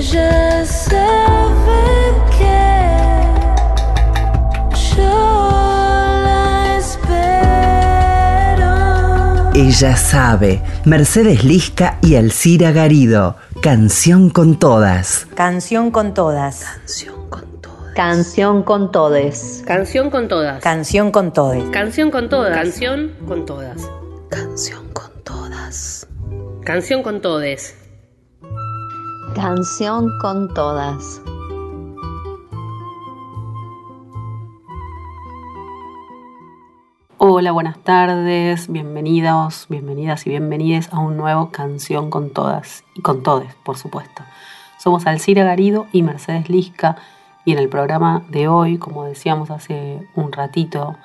Ella sabe que yo la espero. Ella sabe. Mercedes Lisca y Alcira Garido. Canción con todas. Canción con todas. Canción con todes. Canción con todas. Canción con todes. Canción con todas. Canción con todas. Canción con todas. Canción con todes. Canción con todas. Hola, buenas tardes, bienvenidos, bienvenidas y bienvenides a un nuevo Canción con Todas y con Todes, por supuesto. Somos Alcira Garido y Mercedes Lisca y en el programa de hoy, como decíamos hace un ratito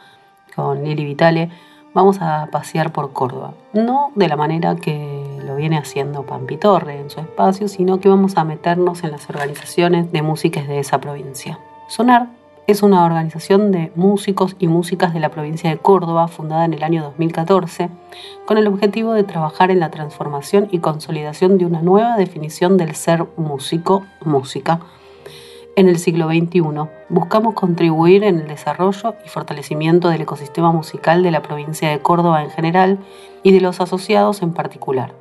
con Lili Vitale, vamos a pasear por Córdoba. No de la manera que viene haciendo Pampi Torre en su espacio, sino que vamos a meternos en las organizaciones de músicas de esa provincia. Sonar es una organización de músicos y músicas de la provincia de Córdoba, fundada en el año 2014, con el objetivo de trabajar en la transformación y consolidación de una nueva definición del ser músico-música en el siglo XXI. Buscamos contribuir en el desarrollo y fortalecimiento del ecosistema musical de la provincia de Córdoba en general y de los asociados en particular,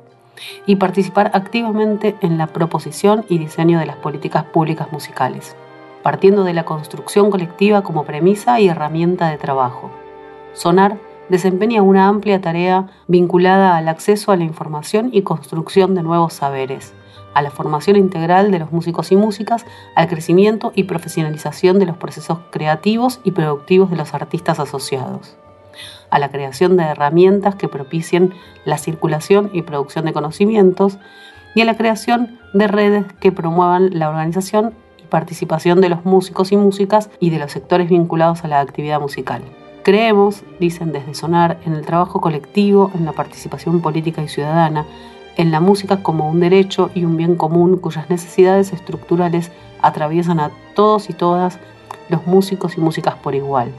y participar activamente en la proposición y diseño de las políticas públicas musicales partiendo de la construcción colectiva como premisa y herramienta de trabajo. Sonar desempeña una amplia tarea vinculada al acceso a la información y construcción de nuevos saberes, a la formación integral de los músicos y músicas, al crecimiento y profesionalización de los procesos creativos y productivos de los artistas asociados, a la creación de herramientas que propicien la circulación y producción de conocimientos, y a la creación de redes que promuevan la organización participación de los músicos y músicas y de los sectores vinculados a la actividad musical. Creemos, dicen desde Sonar, en el trabajo colectivo, en la participación política y ciudadana, en la música como un derecho y un bien común cuyas necesidades estructurales atraviesan a todos y todas los músicos y músicas por igual.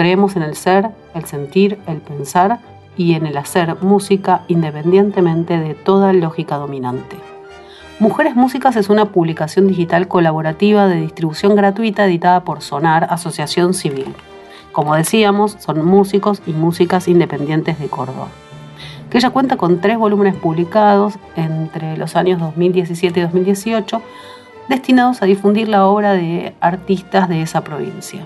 Creemos en el ser, el sentir, el pensar y en el hacer música independientemente de toda lógica dominante. Mujeres Músicas es una publicación digital colaborativa de distribución gratuita editada por Sonar, Asociación Civil. Como decíamos, son músicos y músicas independientes de Córdoba. Que ella cuenta con tres volúmenes publicados entre los años 2017 y 2018 destinados a difundir la obra de artistas de esa provincia.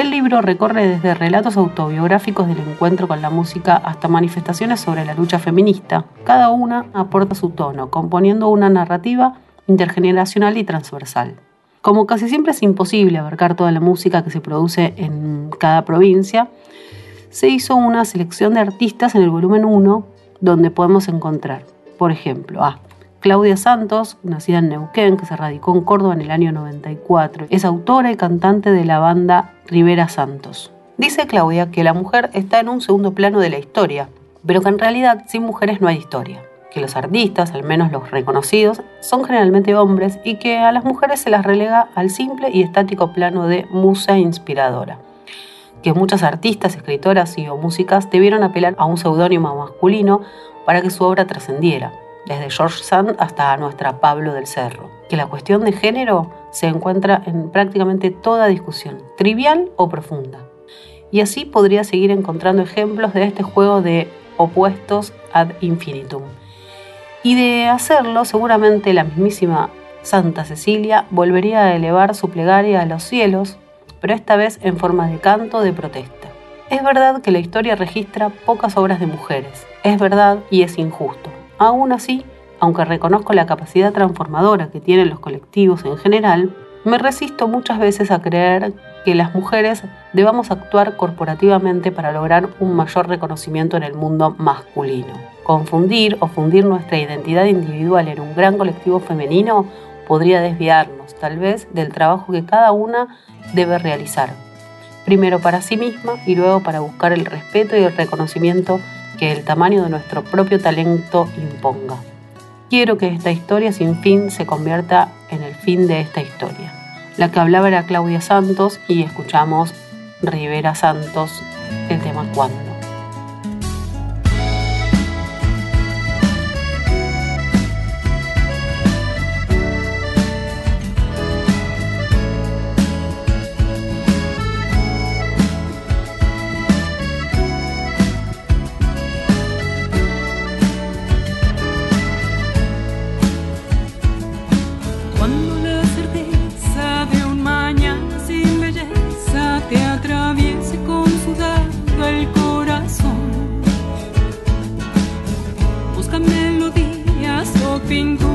El libro recorre desde relatos autobiográficos del encuentro con la música hasta manifestaciones sobre la lucha feminista. Cada una aporta su tono, componiendo una narrativa intergeneracional y transversal. Como casi siempre es imposible abarcar toda la música que se produce en cada provincia, se hizo una selección de artistas en el volumen 1 donde podemos encontrar, por ejemplo, a Claudia Santos, nacida en Neuquén, que se radicó en Córdoba en el año 94, es autora y cantante de la banda Rivera Santos. Dice Claudia que la mujer está en un segundo plano de la historia, pero que en realidad sin mujeres no hay historia, que los artistas, al menos los reconocidos, son generalmente hombres y que a las mujeres se las relega al simple y estático plano de musa inspiradora que muchas artistas, escritoras y o músicas debieron apelar a un seudónimo masculino para que su obra trascendiera, desde George Sand hasta nuestra Pablo del Cerro, que la cuestión de género se encuentra en prácticamente toda discusión, trivial o profunda. Y así podría seguir encontrando ejemplos de este juego de opuestos ad infinitum. Y de hacerlo, seguramente la mismísima Santa Cecilia volvería a elevar su plegaria a los cielos, pero esta vez en forma de canto de protesta. Es verdad que la historia registra pocas obras de mujeres, es verdad y es injusto, Aún así, aunque reconozco la capacidad transformadora que tienen los colectivos en general, me resisto muchas veces a creer que las mujeres debamos actuar corporativamente para lograr un mayor reconocimiento en el mundo masculino. Confundir o fundir nuestra identidad individual en un gran colectivo femenino podría desviarnos, tal vez, del trabajo que cada una debe realizar, primero para sí misma y luego para buscar el respeto y el reconocimiento que el tamaño de nuestro propio talento imponga. Quiero que esta historia sin fin se convierta en el fin de esta historia. La que hablaba era Claudia Santos y escuchamos Rivera Santos, el tema. Cuando melodías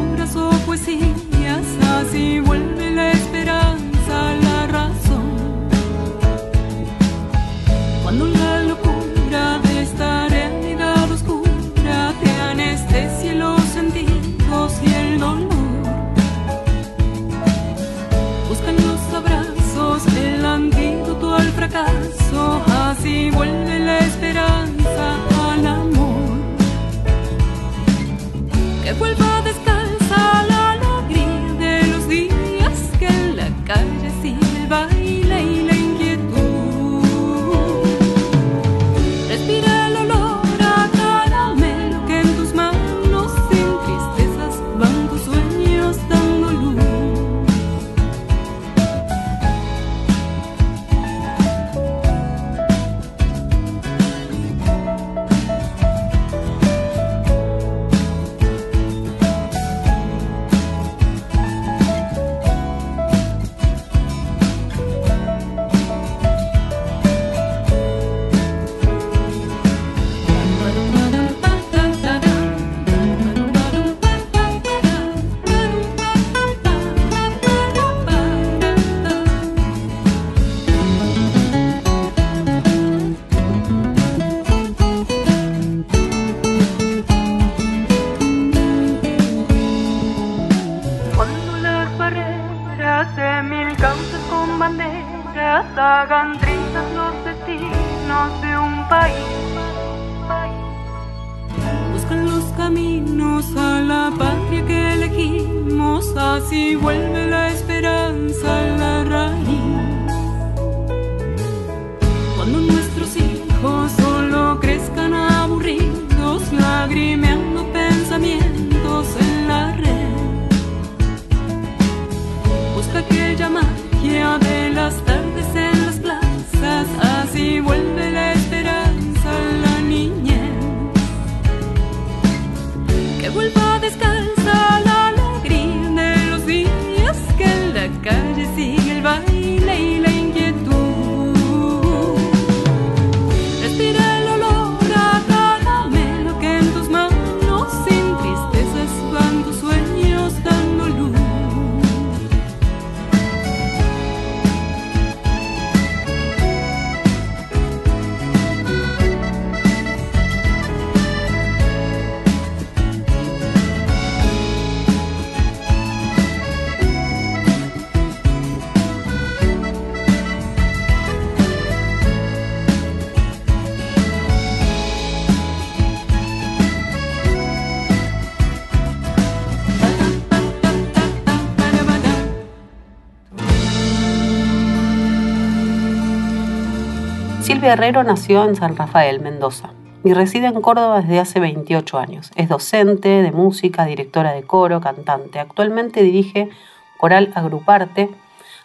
Herrero nació en San Rafael, Mendoza, y reside en Córdoba desde hace 28 años. Es docente de música, directora de coro, cantante. Actualmente dirige Coral Agruparte,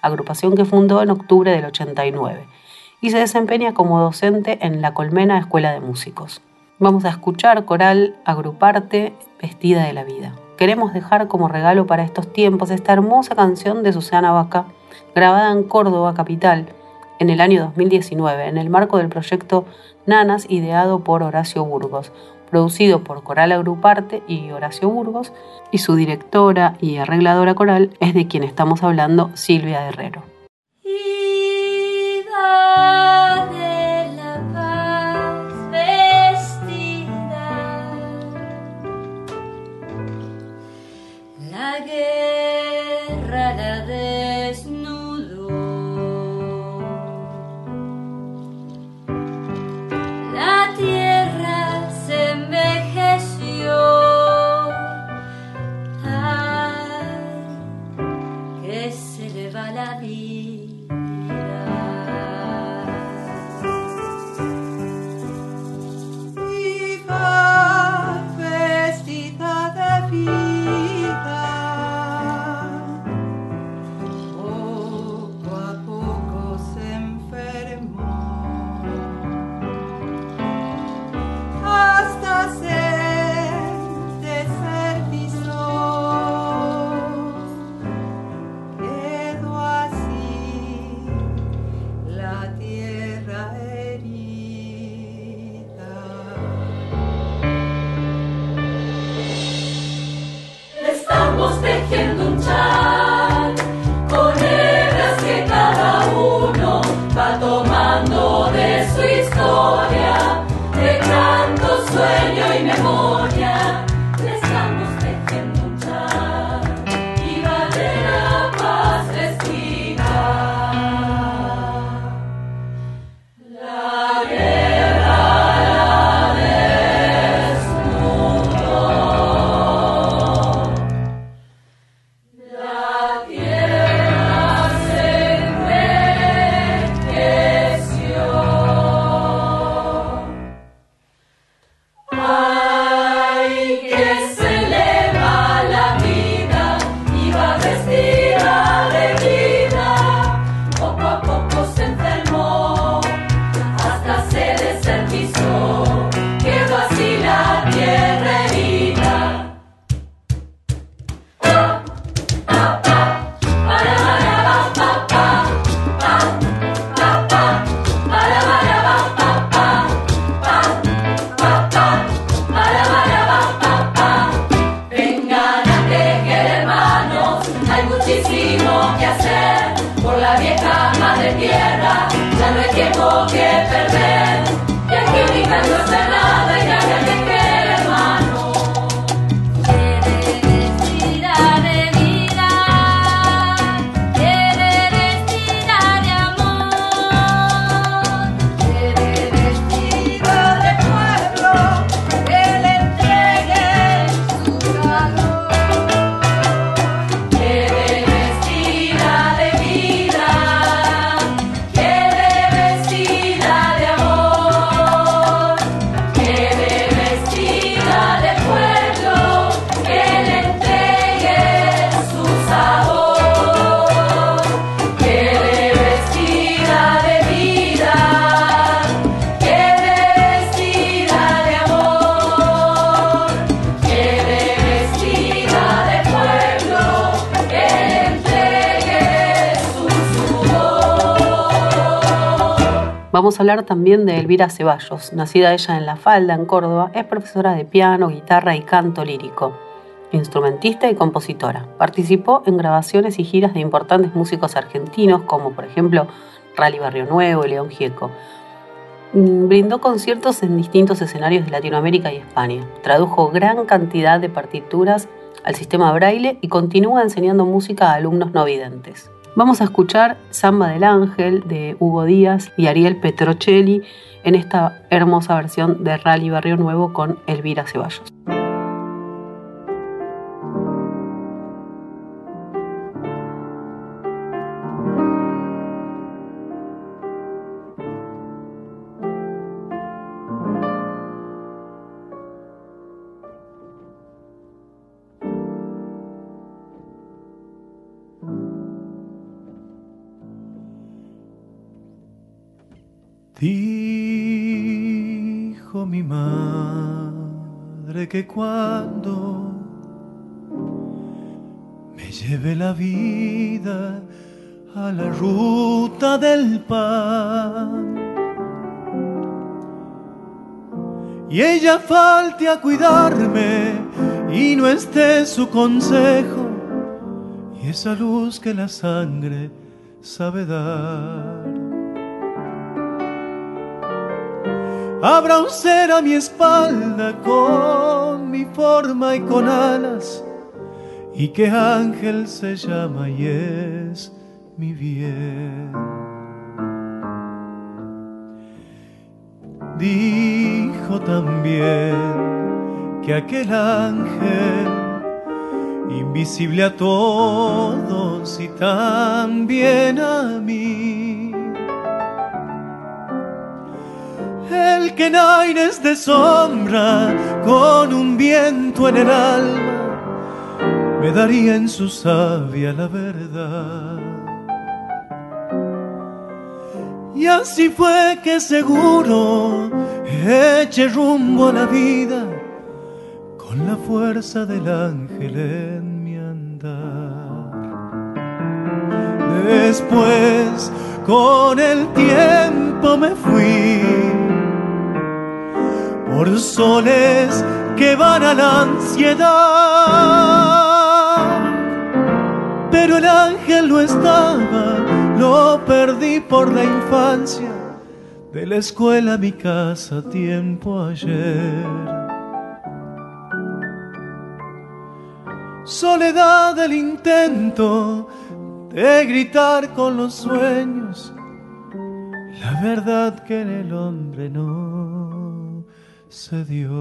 agrupación que fundó en octubre del 89, y se desempeña como docente en La Colmena Escuela de Músicos. Vamos a escuchar Coral Agruparte, Vestida de la Vida. Queremos dejar como regalo para estos tiempos esta hermosa canción de Susana Vaca, grabada en Córdoba, capital, en el año 2019, en el marco del proyecto Nanas, ideado por Horacio Burgos, producido por Coral Agruparte y Horacio Burgos, y su directora y arregladora coral es de quien estamos hablando, Silvia Herrero. Tiempo que perder. Vamos a hablar también de Elvira Ceballos, nacida ella en La Falda, en Córdoba, es profesora de piano, guitarra y canto lírico, instrumentista y compositora. Participó en grabaciones y giras de importantes músicos argentinos, como por ejemplo Rally Barrio Nuevo y León Gieco. Mm, Brindó conciertos en distintos escenarios de Latinoamérica y España. Tradujo gran cantidad de partituras al sistema braille y continúa enseñando música a alumnos no videntes. Vamos a escuchar Samba del Ángel de Hugo Díaz y Ariel Petrocelli en esta hermosa versión de Rally Barrio Nuevo con Elvira Ceballos. Dijo mi madre que cuando me lleve la vida a la ruta del pan y ella falte a cuidarme y no esté su consejo y esa luz que la sangre sabe dar. Habrá un ser a mi espalda con mi forma y con alas, y que ángel se llama y es mi bien. Dijo también que aquel ángel, invisible a todos y también a mí, el que en aires de sombra, con un viento en el alma, me daría en su savia la verdad. Y así fue que seguro eché rumbo a la vida con la fuerza del ángel en mi andar. Después, con el tiempo me fui por soles que van a la ansiedad. Pero el ángel no estaba, lo perdí por la infancia, de la escuela a mi casa tiempo ayer. Soledad del intento de gritar con los sueños, la verdad que en el hombre no se dio.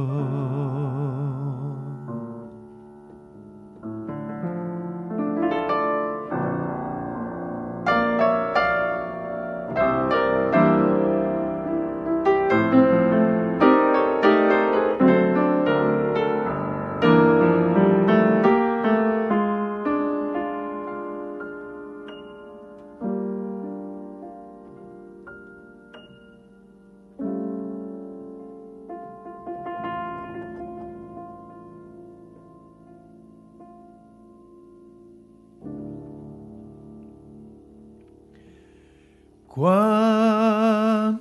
Cuando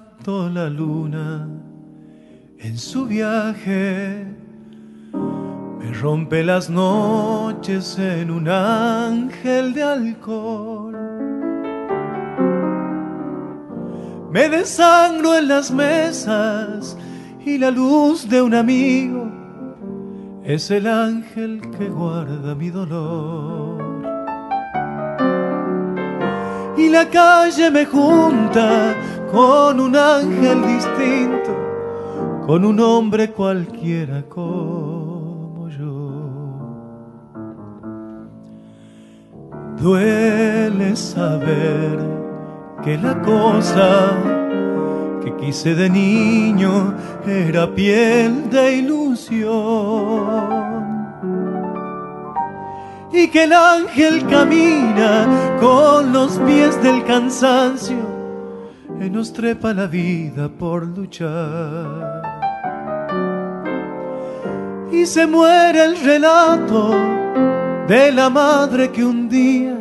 la luna en su viaje me rompe las noches en un ángel de alcohol. Me desangro en las mesas y la luz de un amigo es el ángel que guarda mi dolor. Y la calle me junta con un ángel distinto, con un hombre cualquiera como yo. Duele saber que la cosa que quise de niño era piel de ilusión. Y que el ángel camina con los pies del cansancio y nos trepa la vida por luchar. Y se muere el relato de la madre que un día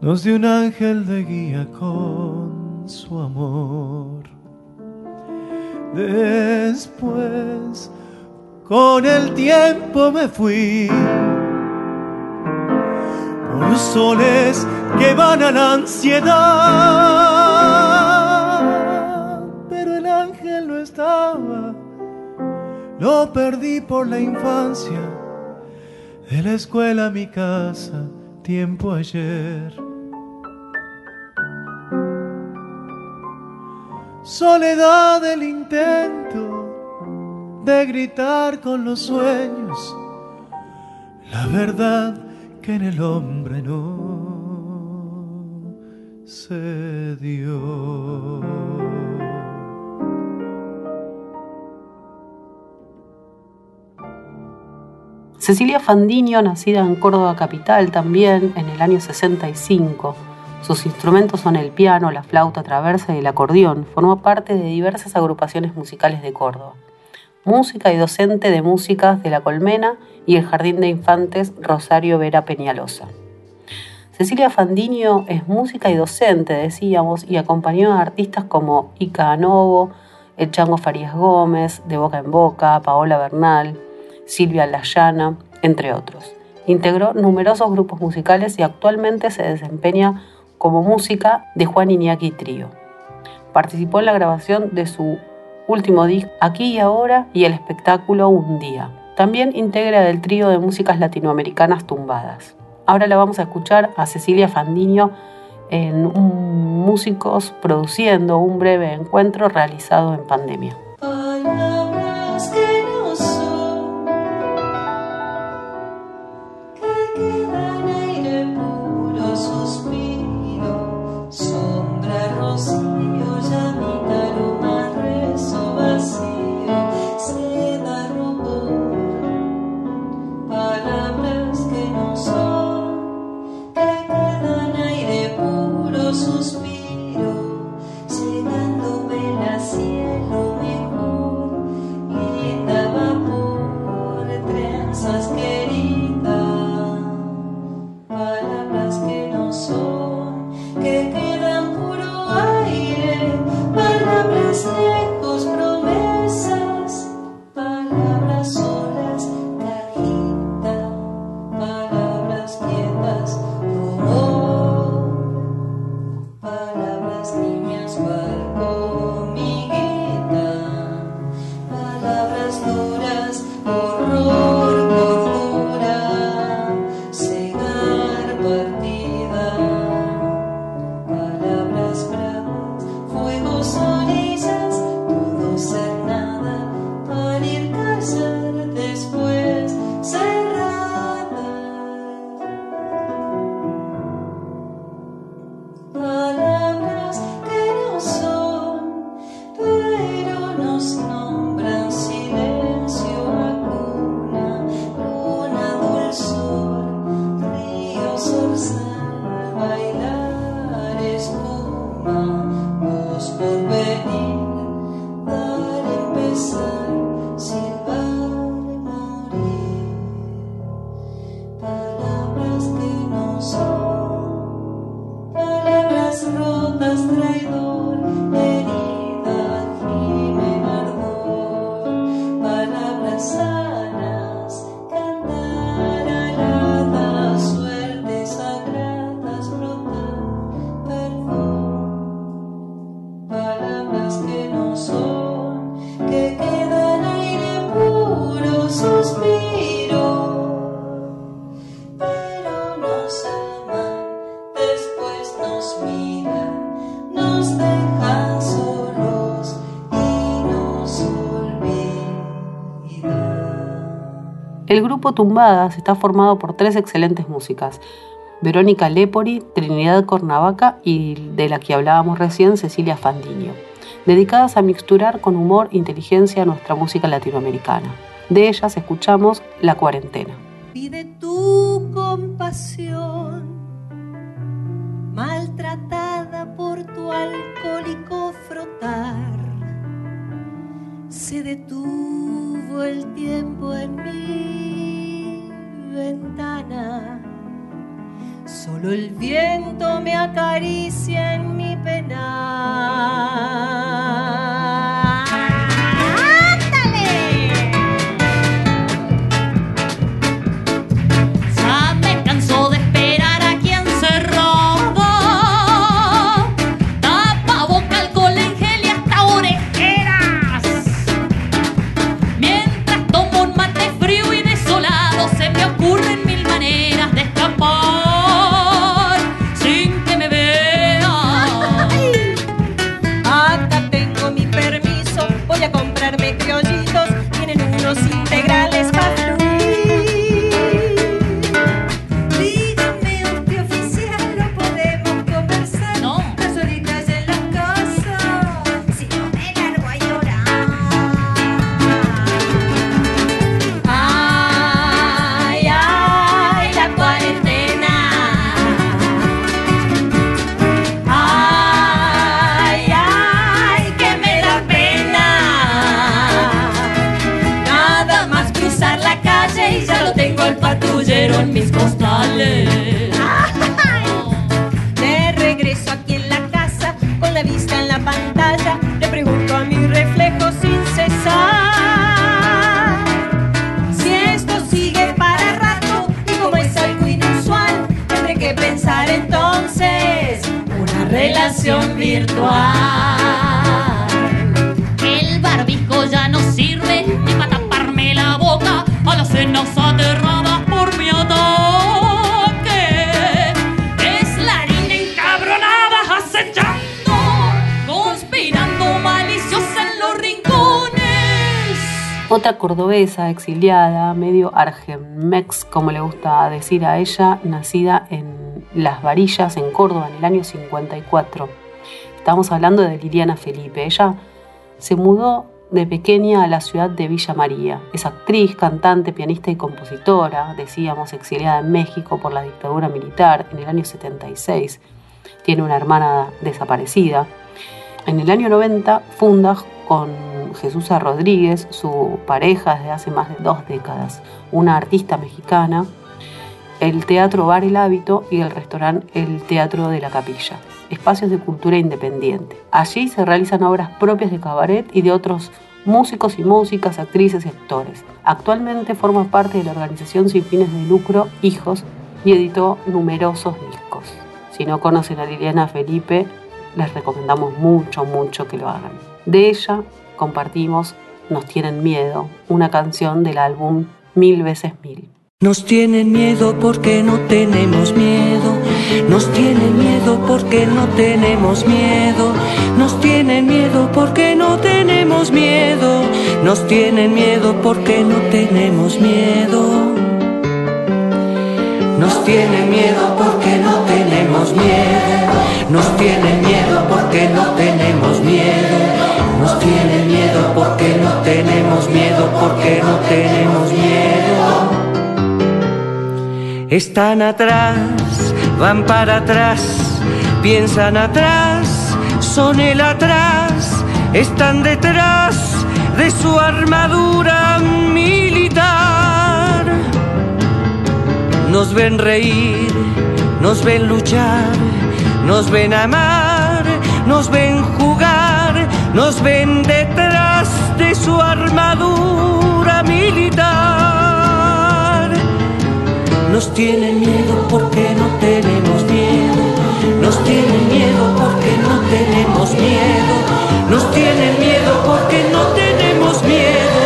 nos dio un ángel de guía con su amor. Después, con el tiempo me fui soles que van a la ansiedad. Pero el ángel no estaba, lo perdí por la infancia, de la escuela a mi casa, tiempo ayer. Soledad del intento de gritar con los sueños, la verdad que en el hombre no se dio. Cecilia Fandiño, nacida en Córdoba Capital también en el año 65. Sus instrumentos son el piano, la flauta traversa y el acordeón. Formó parte de diversas agrupaciones musicales de Córdoba. Música y docente de músicas de La Colmena y el Jardín de Infantes Rosario Vera Peñalosa. Cecilia Fandiño es música y docente, decíamos, y acompañó a artistas como Ica Anovo, El Chango Farías Gómez, De Boca en Boca, Paola Bernal, Silvia Layana, entre otros. Integró numerosos grupos musicales y actualmente se desempeña como música de Juan Iñaki Trío. Participó en la grabación de su último disco Aquí y Ahora y el espectáculo Un Día. También integra el trío de músicas latinoamericanas tumbadas. Ahora la vamos a escuchar a Cecilia Fandiño en Músicos produciendo un breve encuentro realizado en pandemia. Después que no son, que aire puro suspiro, pero nos después nos nos solos y nos. El grupo Tumbadas está formado por tres excelentes músicas. Verónica Lepori, Trinidad Cornavaca y de la que hablábamos recién, Cecilia Fandiño dedicadas a mixturar con humor e inteligencia nuestra música latinoamericana. De ellas escuchamos La Cuarentena. Pide tu compasión, maltratada por tu alcohólico frotar. Se detuvo el tiempo en mi ventana. Solo el viento me acaricia en mi pena. Otra cordobesa exiliada, medio argemex, como le gusta decir a ella, nacida en Las Varillas, en Córdoba, en el año 54. Estamos hablando de Liliana Felipe. Ella se mudó de pequeña a la ciudad de Villa María. Es actriz, cantante, pianista y compositora, decíamos, exiliada en México por la dictadura militar en el año 76. Tiene una hermana desaparecida. En el año 90 funda con Jesús Rodríguez, su pareja desde hace más de dos décadas, una artista mexicana, el Teatro Bar El Hábito y el restaurante El Teatro de la Capilla, espacios de cultura independiente. Allí se realizan obras propias de cabaret y de otros músicos y músicas, actrices y actores. Actualmente forma parte de la organización sin fines de lucro Hijos y editó numerosos discos. Si no conocen a Liliana Felipe, les recomendamos mucho, mucho que lo hagan. De ella compartimos Nos tienen miedo, una canción del álbum Mil veces mil. Nos tienen miedo porque no tenemos miedo. Nos tienen miedo porque no tenemos miedo. Nos tienen miedo porque no tenemos miedo. Nos tienen miedo porque no tenemos miedo. Nos tienen miedo porque no tenemos miedo. Nos tienen miedo porque no tenemos miedo. Nos tienen porque no tenemos miedo, porque no tenemos miedo. Están atrás, van para atrás, piensan atrás, son el atrás, están detrás de su armadura militar. Nos ven reír, nos ven luchar, nos ven amar, nos ven jugar, nos ven detrás de su armadura militar. Nos tienen miedo porque no tenemos miedo. Nos tienen miedo porque no tenemos miedo. Nos tienen miedo porque no tenemos miedo.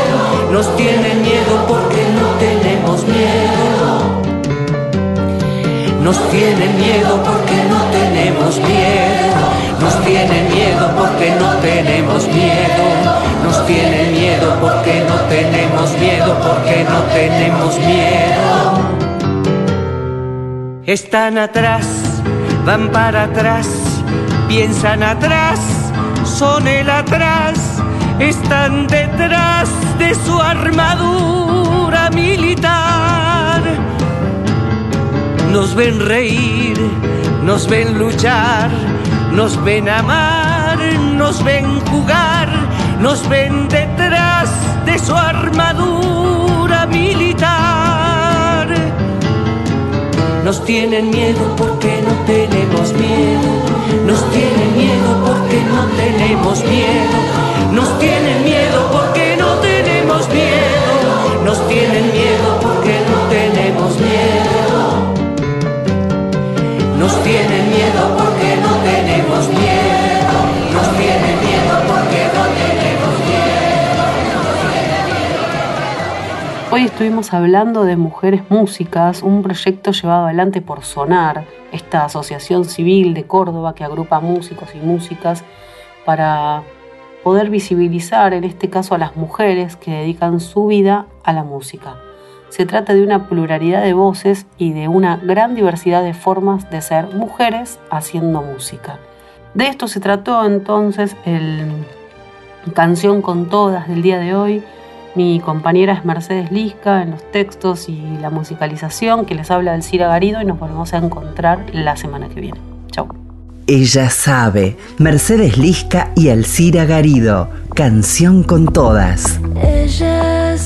Nos tienen miedo porque no tenemos miedo. Nos tienen miedo porque no tenemos miedo. Nos tienen miedo porque no tenemos miedo. Nos tienen miedo porque no tenemos miedo, porque no tenemos miedo. Están atrás, van para atrás, piensan atrás, son el atrás, están detrás de su armadura militar. Nos ven reír, nos ven luchar, nos ven amar, nos ven jugar, nos ven detrás de su armadura militar. Nos tienen miedo porque no tenemos miedo, nos tienen miedo porque no tenemos miedo, nos tienen miedo porque no tenemos miedo, nos tienen miedo porque no tenemos miedo. Nos tienen miedo porque no tenemos miedo. Hoy estuvimos hablando de Mujeres Músicas, un proyecto llevado adelante por Sonar, esta asociación civil de Córdoba que agrupa músicos y músicas para poder visibilizar en este caso a las mujeres que dedican su vida a la música. Se trata de una pluralidad de voces y de una gran diversidad de formas de ser mujeres haciendo música. De esto se trató entonces el Canción con Todas del día de hoy. Mi compañera es Mercedes Lisca en los textos y la musicalización, que les habla del Cira Garido y nos volvemos a encontrar la semana que viene. Chau. Ella sabe, Mercedes Lisca y Alcira Garido, canción con todas. Ella